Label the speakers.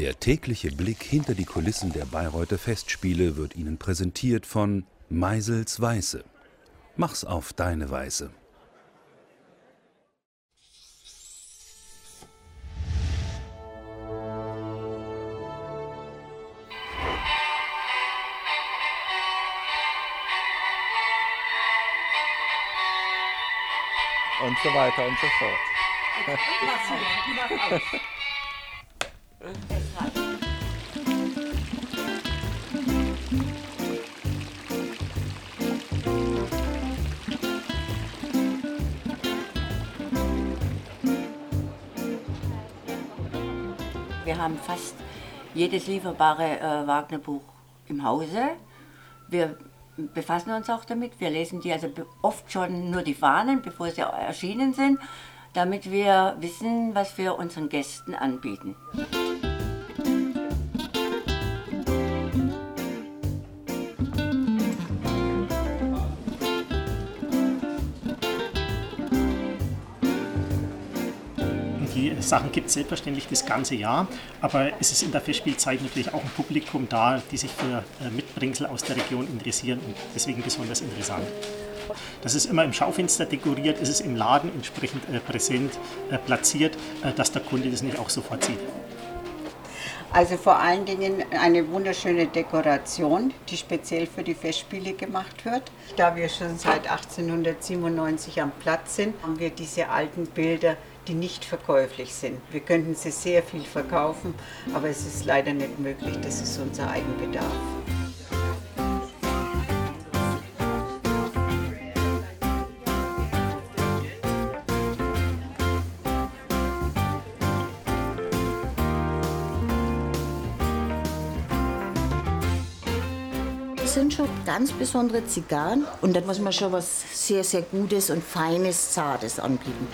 Speaker 1: Der tägliche Blick hinter die Kulissen der Bayreuther Festspiele wird Ihnen präsentiert von Meisels Weiße. Mach's auf deine Weise.
Speaker 2: und so weiter und so fort.
Speaker 3: Wir haben fast jedes lieferbare äh, Wagner-Buch im Hause. Wir befassen uns auch damit. Wir lesen die also oft schon nur die Fahnen, bevor sie erschienen sind, damit wir wissen, was wir unseren Gästen anbieten.
Speaker 4: Die Sachen gibt es selbstverständlich das ganze Jahr, aber es ist in der Festspielzeit natürlich auch ein Publikum da, die sich für äh, Mitbringsel aus der Region interessieren und deswegen besonders interessant. Das ist immer im Schaufenster dekoriert, es ist im Laden entsprechend äh, präsent äh, platziert, dass der Kunde das nicht auch sofort sieht.
Speaker 5: Also vor allen Dingen eine wunderschöne Dekoration, die speziell für die Festspiele gemacht wird. Da wir schon seit 1897 am Platz sind, haben wir diese alten Bilder, die nicht verkäuflich sind. Wir könnten sie sehr viel verkaufen, aber es ist leider nicht möglich. Das ist unser Eigenbedarf.
Speaker 6: Das sind schon ganz besondere Zigarren und da muss man schon was sehr, sehr Gutes und Feines, Zartes anbieten.